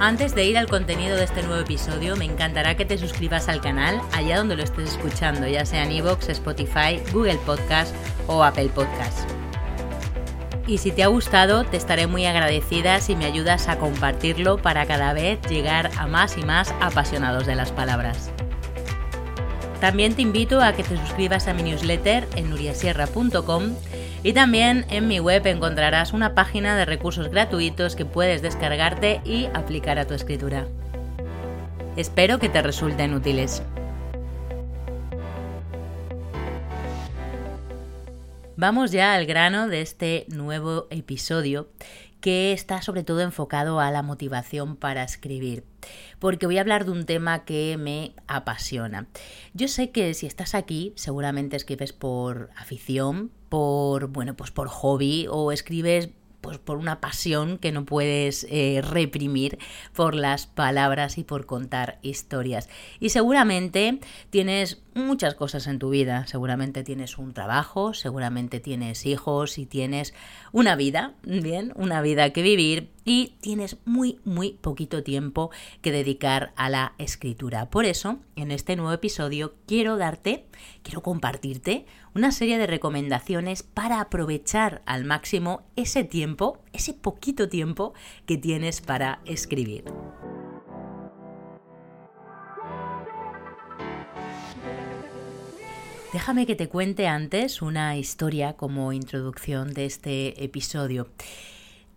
Antes de ir al contenido de este nuevo episodio, me encantará que te suscribas al canal allá donde lo estés escuchando, ya sea en iVoox, Spotify, Google Podcast o Apple Podcast. Y si te ha gustado, te estaré muy agradecida si me ayudas a compartirlo para cada vez llegar a más y más apasionados de las palabras. También te invito a que te suscribas a mi newsletter en nuriasierra.com y también en mi web encontrarás una página de recursos gratuitos que puedes descargarte y aplicar a tu escritura. Espero que te resulten útiles. Vamos ya al grano de este nuevo episodio que está sobre todo enfocado a la motivación para escribir, porque voy a hablar de un tema que me apasiona. Yo sé que si estás aquí, seguramente escribes por afición, por bueno, pues por hobby o escribes pues por una pasión que no puedes eh, reprimir por las palabras y por contar historias. Y seguramente tienes muchas cosas en tu vida. Seguramente tienes un trabajo, seguramente tienes hijos y tienes una vida, bien, una vida que vivir y tienes muy, muy poquito tiempo que dedicar a la escritura. Por eso, en este nuevo episodio quiero darte, quiero compartirte una serie de recomendaciones para aprovechar al máximo ese tiempo, ese poquito tiempo que tienes para escribir. Déjame que te cuente antes una historia como introducción de este episodio.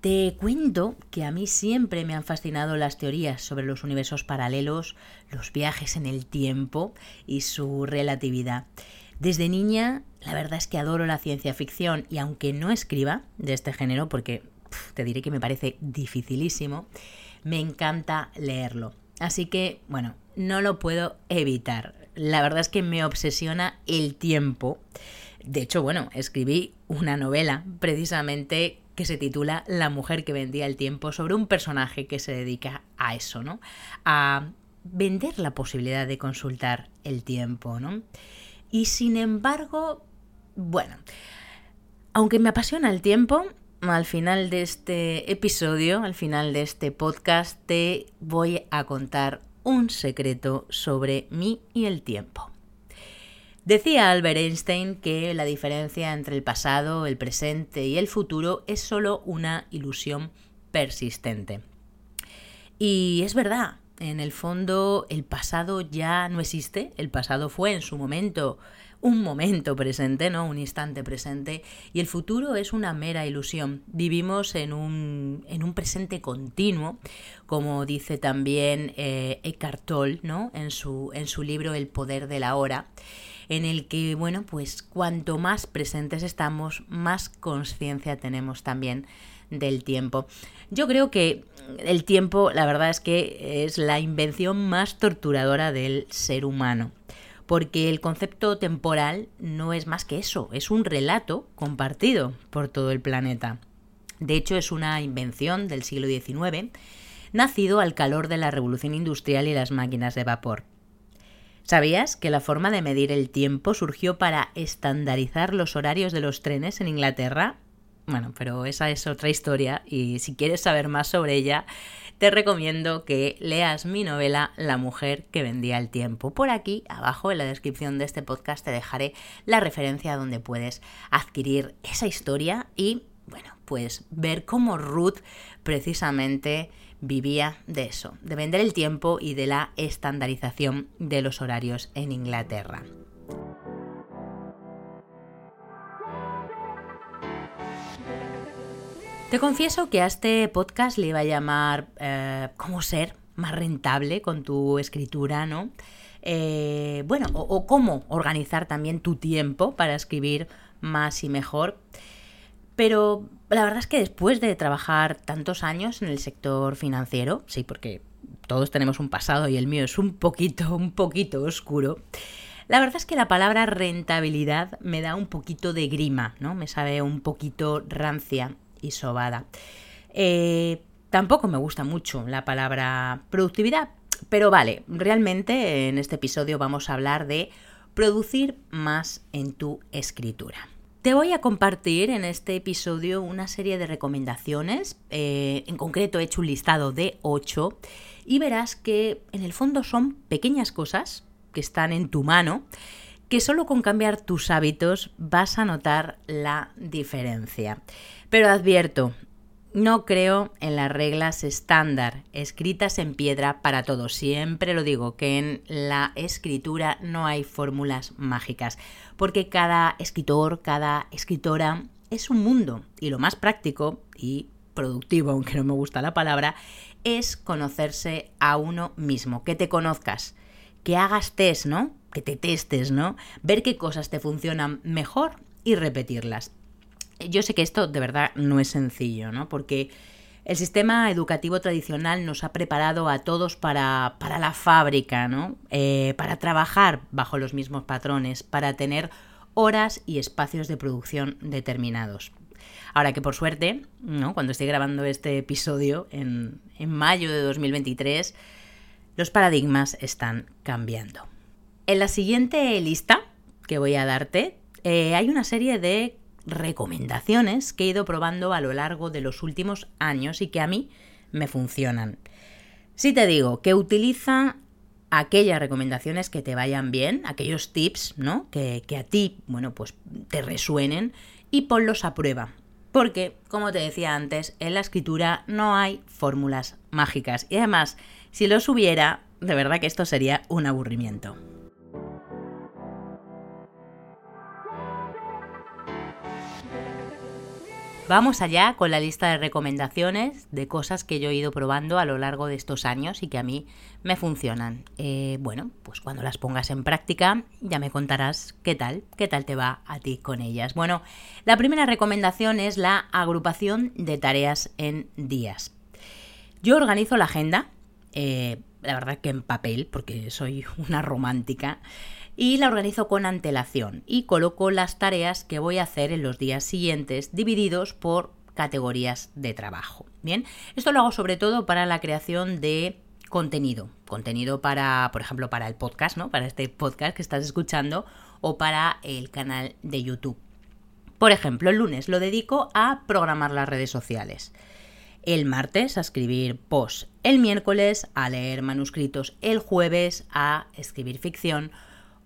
Te cuento que a mí siempre me han fascinado las teorías sobre los universos paralelos, los viajes en el tiempo y su relatividad. Desde niña, la verdad es que adoro la ciencia ficción y aunque no escriba de este género, porque te diré que me parece dificilísimo, me encanta leerlo. Así que, bueno, no lo puedo evitar la verdad es que me obsesiona el tiempo. De hecho, bueno, escribí una novela precisamente que se titula La mujer que vendía el tiempo sobre un personaje que se dedica a eso, ¿no? A vender la posibilidad de consultar el tiempo, ¿no? Y sin embargo, bueno, aunque me apasiona el tiempo, al final de este episodio, al final de este podcast, te voy a contar un secreto sobre mí y el tiempo. Decía Albert Einstein que la diferencia entre el pasado, el presente y el futuro es solo una ilusión persistente. Y es verdad, en el fondo el pasado ya no existe, el pasado fue en su momento un momento presente, ¿no? Un instante presente. Y el futuro es una mera ilusión. Vivimos en un, en un presente continuo, como dice también eh, Eckhart Tolle, ¿no? En su, en su libro El poder de la hora en el que, bueno, pues cuanto más presentes estamos, más conciencia tenemos también del tiempo. Yo creo que el tiempo, la verdad es que es la invención más torturadora del ser humano porque el concepto temporal no es más que eso, es un relato compartido por todo el planeta. De hecho, es una invención del siglo XIX, nacido al calor de la revolución industrial y las máquinas de vapor. ¿Sabías que la forma de medir el tiempo surgió para estandarizar los horarios de los trenes en Inglaterra? Bueno, pero esa es otra historia y si quieres saber más sobre ella, te recomiendo que leas mi novela La mujer que vendía el tiempo. Por aquí, abajo en la descripción de este podcast, te dejaré la referencia donde puedes adquirir esa historia y, bueno, pues ver cómo Ruth precisamente vivía de eso, de vender el tiempo y de la estandarización de los horarios en Inglaterra. Te confieso que a este podcast le iba a llamar eh, cómo ser más rentable con tu escritura, ¿no? Eh, bueno, o, cómo organizar también tu tiempo para escribir más y mejor. Pero la verdad es que después de trabajar tantos años en el sector financiero, sí, porque todos tenemos un pasado y el mío es un poquito, un poquito oscuro, La verdad es que la palabra rentabilidad me da un poquito de grima, ¿no? Me sabe un poquito rancia y sobada. Eh, tampoco me gusta mucho la palabra productividad, pero vale, realmente en este episodio vamos a hablar de producir más en tu escritura. Te voy a compartir en este episodio una serie de recomendaciones, eh, en concreto he hecho un listado de 8 y verás que en el fondo son pequeñas cosas que están en tu mano, que solo con cambiar tus hábitos vas a notar la diferencia. Pero advierto, no creo en las reglas estándar, escritas en piedra para todos. Siempre lo digo, que en la escritura no hay fórmulas mágicas, porque cada escritor, cada escritora es un mundo. Y lo más práctico y productivo, aunque no me gusta la palabra, es conocerse a uno mismo, que te conozcas, que hagas test, ¿no? Que te testes, ¿no? Ver qué cosas te funcionan mejor y repetirlas yo sé que esto de verdad no es sencillo, ¿no? Porque el sistema educativo tradicional nos ha preparado a todos para, para la fábrica, ¿no? Eh, para trabajar bajo los mismos patrones, para tener horas y espacios de producción determinados. Ahora que por suerte, ¿no? cuando estoy grabando este episodio en, en mayo de 2023, los paradigmas están cambiando. En la siguiente lista que voy a darte, eh, hay una serie de recomendaciones que he ido probando a lo largo de los últimos años y que a mí me funcionan. Si te digo que utiliza aquellas recomendaciones que te vayan bien, aquellos tips, ¿no? Que, que a ti, bueno, pues te resuenen y ponlos a prueba. Porque, como te decía antes, en la escritura no hay fórmulas mágicas. Y además, si los hubiera, de verdad que esto sería un aburrimiento. Vamos allá con la lista de recomendaciones de cosas que yo he ido probando a lo largo de estos años y que a mí me funcionan. Eh, bueno, pues cuando las pongas en práctica ya me contarás qué tal, qué tal te va a ti con ellas. Bueno, la primera recomendación es la agrupación de tareas en días. Yo organizo la agenda, eh, la verdad que en papel, porque soy una romántica y la organizo con antelación y coloco las tareas que voy a hacer en los días siguientes divididos por categorías de trabajo. Bien, esto lo hago sobre todo para la creación de contenido, contenido para, por ejemplo, para el podcast, ¿no? Para este podcast que estás escuchando o para el canal de YouTube. Por ejemplo, el lunes lo dedico a programar las redes sociales. El martes a escribir posts. El miércoles a leer manuscritos. El jueves a escribir ficción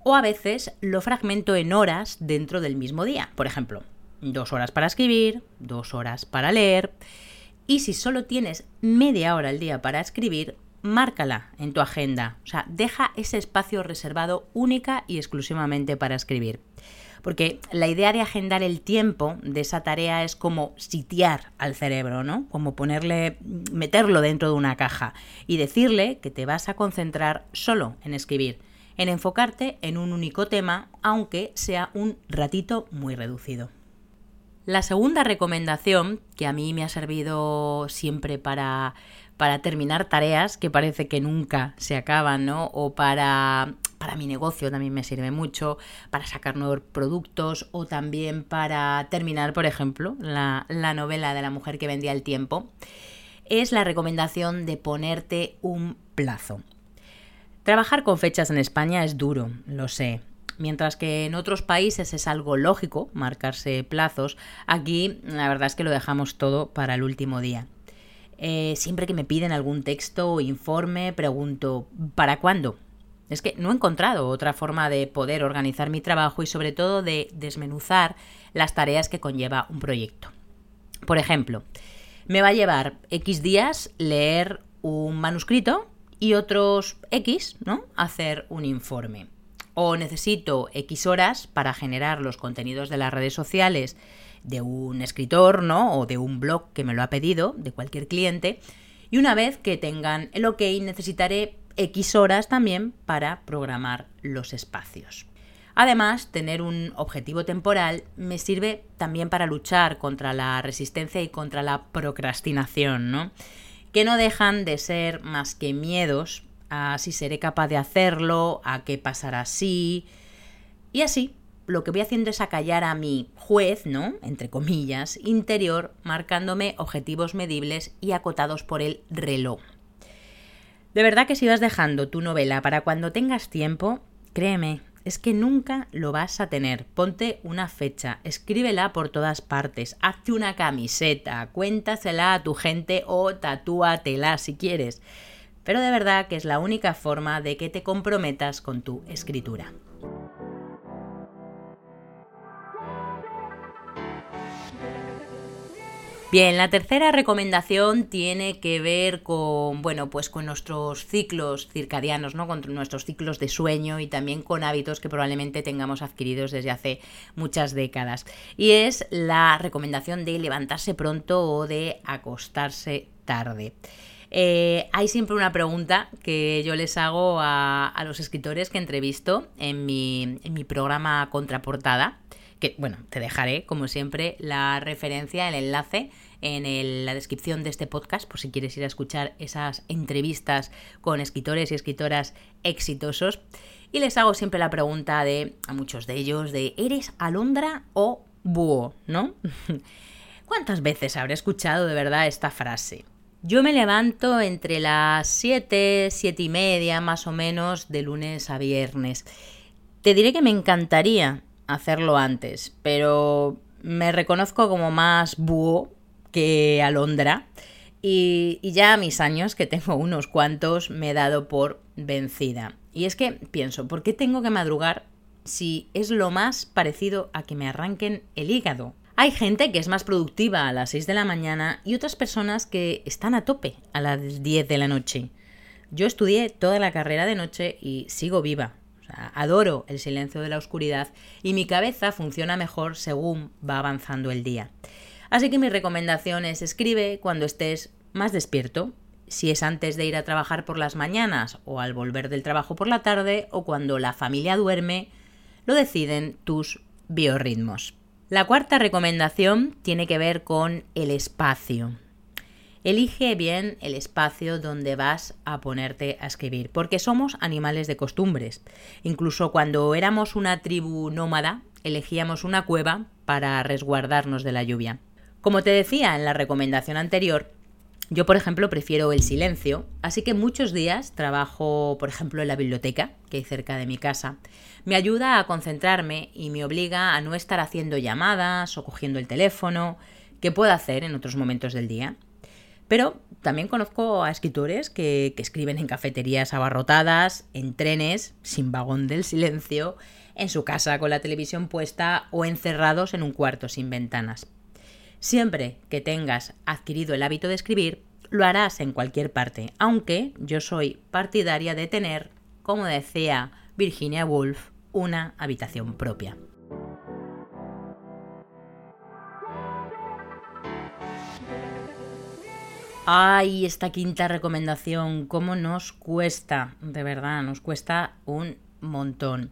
o a veces lo fragmento en horas dentro del mismo día. Por ejemplo, dos horas para escribir, dos horas para leer. Y si solo tienes media hora al día para escribir, márcala en tu agenda. O sea, deja ese espacio reservado única y exclusivamente para escribir. Porque la idea de agendar el tiempo de esa tarea es como sitiar al cerebro, ¿no? Como ponerle, meterlo dentro de una caja y decirle que te vas a concentrar solo en escribir en enfocarte en un único tema, aunque sea un ratito muy reducido. La segunda recomendación, que a mí me ha servido siempre para, para terminar tareas que parece que nunca se acaban, ¿no? O para, para mi negocio también me sirve mucho, para sacar nuevos productos o también para terminar, por ejemplo, la, la novela de la mujer que vendía el tiempo, es la recomendación de ponerte un plazo. Trabajar con fechas en España es duro, lo sé. Mientras que en otros países es algo lógico marcarse plazos, aquí la verdad es que lo dejamos todo para el último día. Eh, siempre que me piden algún texto o informe, pregunto, ¿para cuándo? Es que no he encontrado otra forma de poder organizar mi trabajo y sobre todo de desmenuzar las tareas que conlleva un proyecto. Por ejemplo, me va a llevar X días leer un manuscrito y otros X, ¿no? Hacer un informe. O necesito X horas para generar los contenidos de las redes sociales de un escritor, ¿no? O de un blog que me lo ha pedido, de cualquier cliente. Y una vez que tengan el OK, necesitaré X horas también para programar los espacios. Además, tener un objetivo temporal me sirve también para luchar contra la resistencia y contra la procrastinación, ¿no? Que no dejan de ser más que miedos a si seré capaz de hacerlo, a qué pasará así, Y así, lo que voy haciendo es acallar a mi juez, ¿no? Entre comillas, interior, marcándome objetivos medibles y acotados por el reloj. De verdad que si vas dejando tu novela para cuando tengas tiempo, créeme, es que nunca lo vas a tener. Ponte una fecha, escríbela por todas partes, hazte una camiseta, cuéntasela a tu gente o tatúatela si quieres. Pero de verdad que es la única forma de que te comprometas con tu escritura. Bien, la tercera recomendación tiene que ver con, bueno, pues con nuestros ciclos circadianos, ¿no? Con nuestros ciclos de sueño y también con hábitos que probablemente tengamos adquiridos desde hace muchas décadas. Y es la recomendación de levantarse pronto o de acostarse tarde. Eh, hay siempre una pregunta que yo les hago a, los escritores que entrevisto en mi, en mi programa Contraportada, que bueno, te dejaré como siempre la referencia, el enlace en la descripción de este podcast por si quieres ir a escuchar esas entrevistas con escritores y escritoras exitosos. Y les hago siempre la pregunta de, a muchos de ellos, de ¿eres alondra o búho? ¿No? ¿Cuántas veces habré escuchado de verdad esta frase? Yo me levanto entre las 7, 7 y media más o menos de lunes a viernes. Te diré que me encantaría hacerlo antes, pero me reconozco como más búho que alondra. Y, ya a mis años, que tengo unos cuantos, me he dado por vencida. Y es que pienso, ¿por qué tengo que madrugar si es lo más parecido a que me arranquen el hígado? Hay gente que es más productiva a las 6 de la mañana y otras personas que están a tope a las 10 de la noche. Yo estudié toda la carrera de noche y sigo viva. Adoro el silencio de la oscuridad y mi cabeza funciona mejor según va avanzando el día. Así que mi recomendación es escribe cuando estés más despierto, si es antes de ir a trabajar por las mañanas o al volver del trabajo por la tarde o cuando la familia duerme, lo deciden tus biorritmos. La cuarta recomendación tiene que ver con el espacio. Elige bien el espacio donde vas a ponerte a escribir, porque somos animales de costumbres. Incluso cuando éramos una tribu nómada, elegíamos una cueva para resguardarnos de la lluvia. Como te decía en la recomendación anterior, yo, por ejemplo, prefiero el silencio, así que muchos días trabajo, por ejemplo, en la biblioteca, que hay cerca de mi casa. Me ayuda a concentrarme y me obliga a no estar haciendo llamadas o cogiendo el teléfono, que puedo hacer en otros momentos del día. Pero también conozco a escritores que, que escriben en cafeterías abarrotadas, en trenes, sin vagón del silencio, en su casa con la televisión puesta o encerrados en un cuarto sin ventanas. Siempre que tengas adquirido el hábito de escribir, lo harás en cualquier parte, aunque yo soy partidaria de tener, como decía Virginia Woolf, una habitación propia. Ay, esta quinta recomendación, cómo nos cuesta, de verdad, nos cuesta un montón.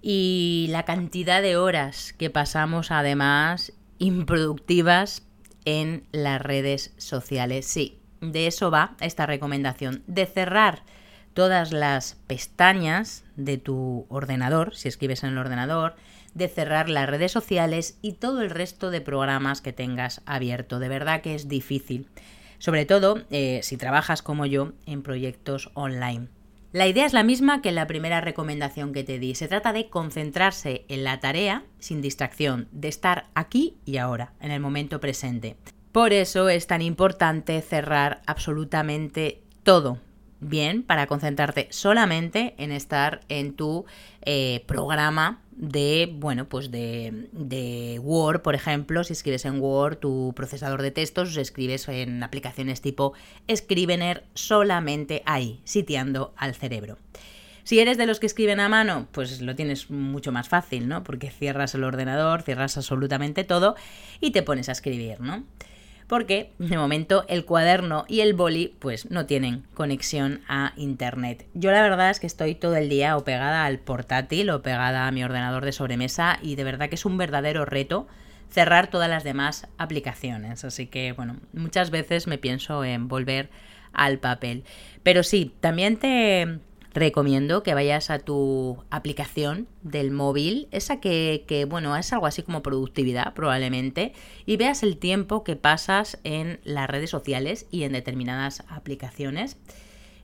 Y la cantidad de horas que pasamos además improductivas en las redes sociales. Sí, de eso va esta recomendación, de cerrar todas las pestañas de tu ordenador, si escribes en el ordenador, de cerrar las redes sociales y todo el resto de programas que tengas abierto. De verdad que es difícil, sobre todo eh, si trabajas como yo en proyectos online. La idea es la misma que la primera recomendación que te di. Se trata de concentrarse en la tarea sin distracción, de estar aquí y ahora, en el momento presente. Por eso es tan importante cerrar absolutamente todo, bien para concentrarte solamente en estar en tu eh, programa de, bueno, pues de, de, Word, por ejemplo, si escribes en Word tu procesador de textos, escribes en aplicaciones tipo Scrivener solamente ahí, sitiando al cerebro. Si eres de los que escriben a mano, pues lo tienes mucho más fácil, ¿no? Porque cierras el ordenador, cierras absolutamente todo y te pones a escribir, ¿no? Porque de momento el cuaderno y el boli pues no tienen conexión a internet. Yo la verdad es que estoy todo el día o pegada al portátil o pegada a mi ordenador de sobremesa y de verdad que es un verdadero reto cerrar todas las demás aplicaciones. Así que bueno, muchas veces me pienso en volver al papel. Pero sí, también te recomiendo que vayas a tu aplicación del móvil, esa que, que, bueno, es algo así como productividad probablemente, y veas el tiempo que pasas en las redes sociales y en determinadas aplicaciones.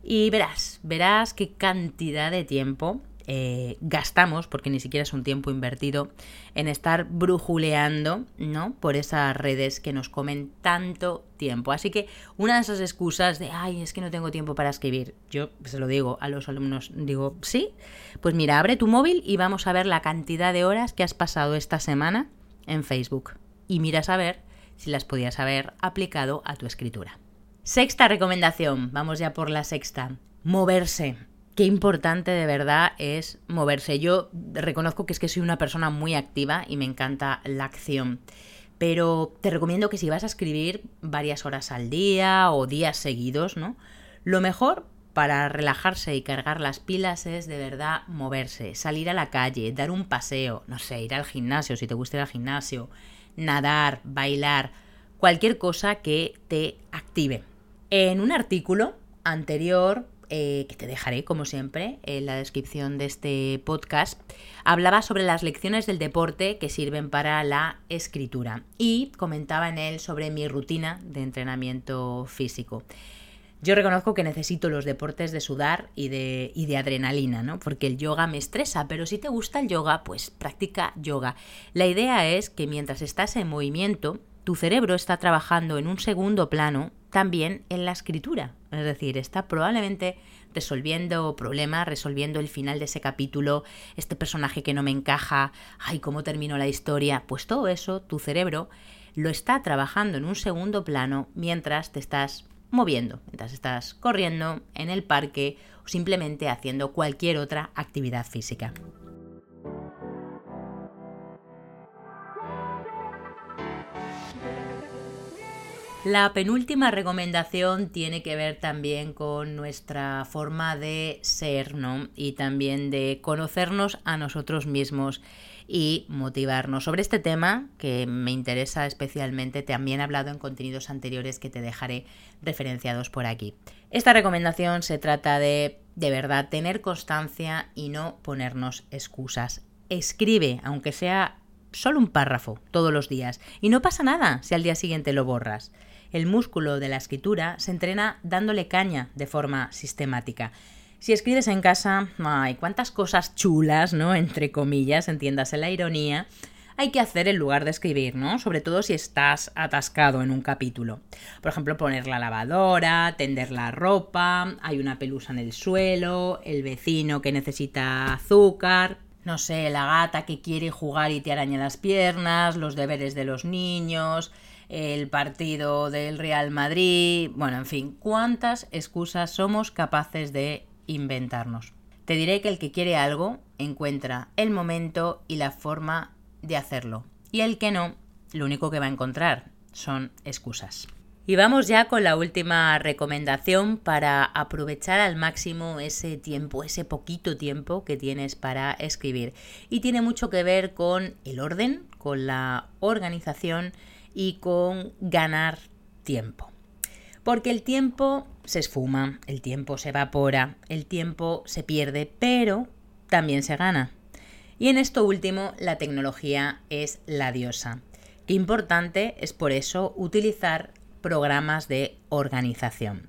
Y verás, verás qué cantidad de tiempo eh, gastamos, porque ni siquiera es un tiempo invertido, en estar brujuleando, ¿no? Por esas redes que nos comen tanto tiempo. Así que una de esas excusas de, ay, es que no tengo tiempo para escribir, yo se lo digo a los alumnos, digo, sí, pues mira, abre tu móvil y vamos a ver la cantidad de horas que has pasado esta semana en Facebook. Y miras a ver si las podías haber aplicado a tu escritura. Sexta recomendación, vamos ya por la sexta, moverse qué importante de verdad es moverse. Yo reconozco que es que soy una persona muy activa y me encanta la acción. Pero te recomiendo que si vas a escribir varias horas al día o días seguidos, ¿no? Lo mejor para relajarse y cargar las pilas es de verdad moverse, salir a la calle, dar un paseo, no sé, ir al gimnasio si te gusta ir al gimnasio, nadar, bailar, cualquier cosa que te active. En un artículo anterior eh, que te dejaré como siempre en la descripción de este podcast, hablaba sobre las lecciones del deporte que sirven para la escritura y comentaba en él sobre mi rutina de entrenamiento físico. Yo reconozco que necesito los deportes de sudar y de, y de adrenalina, ¿no? Porque el yoga me estresa, pero si te gusta el yoga, pues practica yoga. La idea es que mientras estás en movimiento, tu cerebro está trabajando en un segundo plano también en la escritura. Es decir, está probablemente resolviendo problemas, resolviendo el final de ese capítulo, este personaje que no me encaja, ay, cómo terminó la historia. Pues todo eso, tu cerebro lo está trabajando en un segundo plano mientras te estás moviendo, mientras estás corriendo en el parque o simplemente haciendo cualquier otra actividad física. La penúltima recomendación tiene que ver también con nuestra forma de ser, ¿no? Y también de conocernos a nosotros mismos y motivarnos. Sobre este tema, que me interesa especialmente, también he hablado en contenidos anteriores que te dejaré referenciados por aquí. Esta recomendación se trata de, de verdad, tener constancia y no ponernos excusas. Escribe, aunque sea solo un párrafo, todos los días. Y no pasa nada si al día siguiente lo borras el músculo de la escritura se entrena dándole caña de forma sistemática. Si escribes en casa, ay, cuántas cosas chulas, ¿no? Entre comillas, entiéndase la ironía, hay que hacer en lugar de escribir, ¿no? Sobre todo si estás atascado en un capítulo. Por ejemplo, poner la lavadora, tender la ropa, hay una pelusa en el suelo, el vecino que necesita azúcar, no sé, la gata que quiere jugar y te araña las piernas, los deberes de los niños, el partido del Real Madrid, bueno, en fin, cuántas excusas somos capaces de inventarnos. Te diré que el que quiere algo encuentra el momento y la forma de hacerlo. Y el que no, lo único que va a encontrar son excusas. Y vamos ya con la última recomendación para aprovechar al máximo ese tiempo, ese poquito tiempo que tienes para escribir. Y tiene mucho que ver con el orden, con la organización y con ganar tiempo. Porque el tiempo se esfuma, el tiempo se evapora, el tiempo se pierde, pero también se gana. Y en esto último, la tecnología es la diosa. Importante es por eso utilizar programas de organización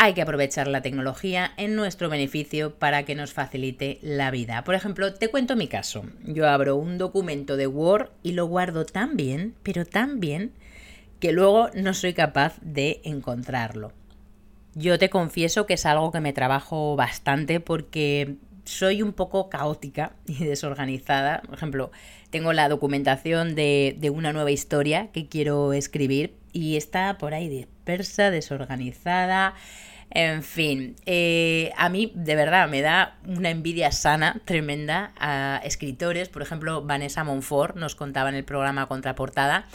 hay que aprovechar la tecnología en nuestro beneficio para que nos facilite la vida. Por ejemplo, te cuento mi caso. Yo abro un documento de Word y lo guardo tan bien, pero tan bien, que luego no soy capaz de encontrarlo. Yo te confieso que es algo que me trabajo bastante porque soy un poco caótica y desorganizada. Por ejemplo, tengo la documentación de, de, una nueva historia que quiero escribir y está por ahí dispersa, desorganizada. En fin, eh, a mí de verdad me da una envidia sana, tremenda, a escritores. Por ejemplo, Vanessa Monfort nos contaba en el programa Contraportada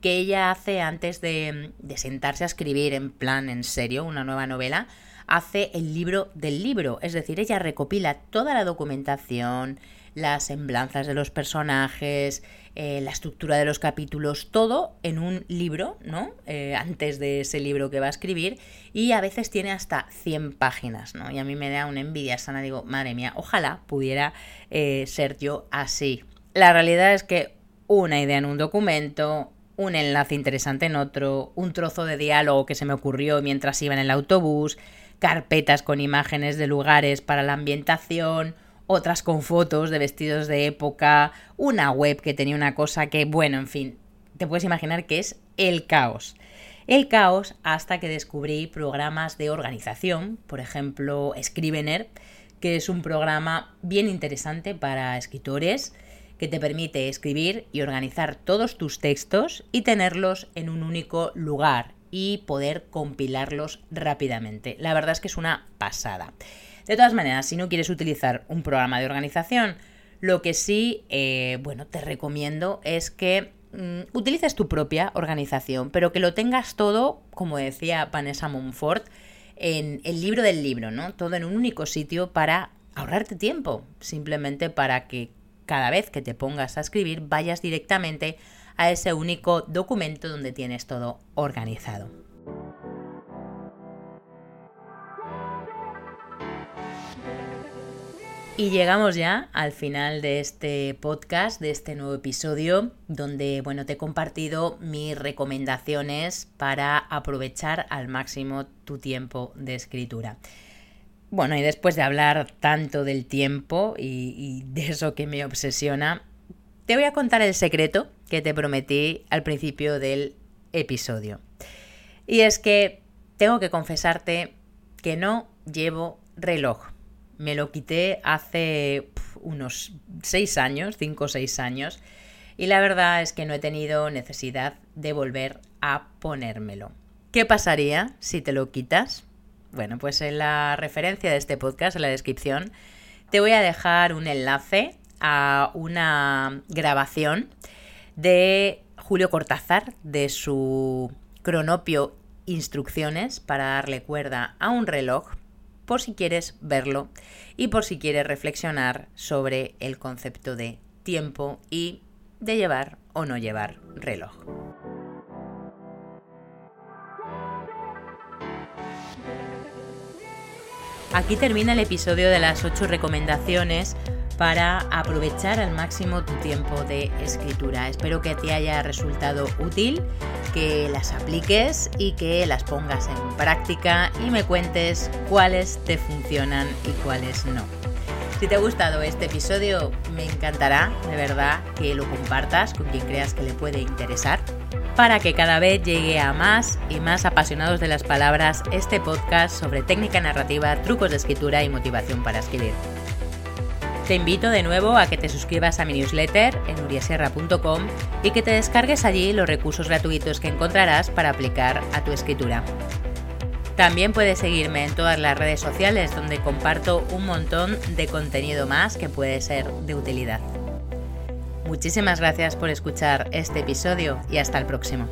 que ella hace antes de, de sentarse a escribir en plan, en serio, una nueva novela, hace el libro del libro, es decir, ella recopila toda la documentación, las semblanzas de los personajes, eh, la estructura de los capítulos, todo en un libro, ¿no? Eh, antes de ese libro que va a escribir, y a veces tiene hasta 100 páginas, ¿no? Y a mí me da una envidia sana, digo, madre mía, ojalá pudiera eh, ser yo así. La realidad es que una idea en un documento, un enlace interesante en otro, un trozo de diálogo que se me ocurrió mientras iba en el autobús, carpetas con imágenes de lugares para la ambientación, otras con fotos de vestidos de época, una web que tenía una cosa que, bueno, en fin, te puedes imaginar que es el caos. El caos hasta que descubrí programas de organización, por ejemplo, Scrivener, que es un programa bien interesante para escritores que te permite escribir y organizar todos tus textos y tenerlos en un único lugar y poder compilarlos rápidamente. La verdad es que es una pasada. De todas maneras, si no quieres utilizar un programa de organización, lo que sí, eh, bueno, te recomiendo es que mm, utilices tu propia organización, pero que lo tengas todo, como decía Vanessa Monfort, en el libro del libro, ¿no? Todo en un único sitio para ahorrarte tiempo, simplemente para que cada vez que te pongas a escribir vayas directamente a ese único documento donde tienes todo organizado. Y llegamos ya al final de este podcast, de este nuevo episodio, donde bueno, te he compartido mis recomendaciones para aprovechar al máximo tu tiempo de escritura. Bueno, y después de hablar tanto del tiempo y, y de eso que me obsesiona, te voy a contar el secreto que te prometí al principio del episodio. Y es que tengo que confesarte que no llevo reloj me lo quité hace unos seis años, cinco o seis años, y la verdad es que no he tenido necesidad de volver a ponérmelo. ¿Qué pasaría si te lo quitas? Bueno, pues en la referencia de este podcast, en la descripción, te voy a dejar un enlace a una grabación de Julio Cortázar de su cronopio Instrucciones para darle cuerda a un reloj por si quieres verlo y por si quieres reflexionar sobre el concepto de tiempo y de llevar o no llevar reloj. Aquí termina el episodio de las 8 recomendaciones para aprovechar al máximo tu tiempo de escritura. Espero que te haya resultado útil, que las apliques y que las pongas en práctica y me cuentes cuáles te funcionan y cuáles no. Si te ha gustado este episodio, me encantará de verdad que lo compartas con quien creas que le puede interesar para que cada vez llegue a más y más apasionados de las palabras este podcast sobre técnica narrativa, trucos de escritura y motivación para escribir. Te invito de nuevo a que te suscribas a mi newsletter en uriasierra.com y que te descargues allí los recursos gratuitos que encontrarás para aplicar a tu escritura. También puedes seguirme en todas las redes sociales donde comparto un montón de contenido más que puede ser de utilidad. Muchísimas gracias por escuchar este episodio y hasta el próximo.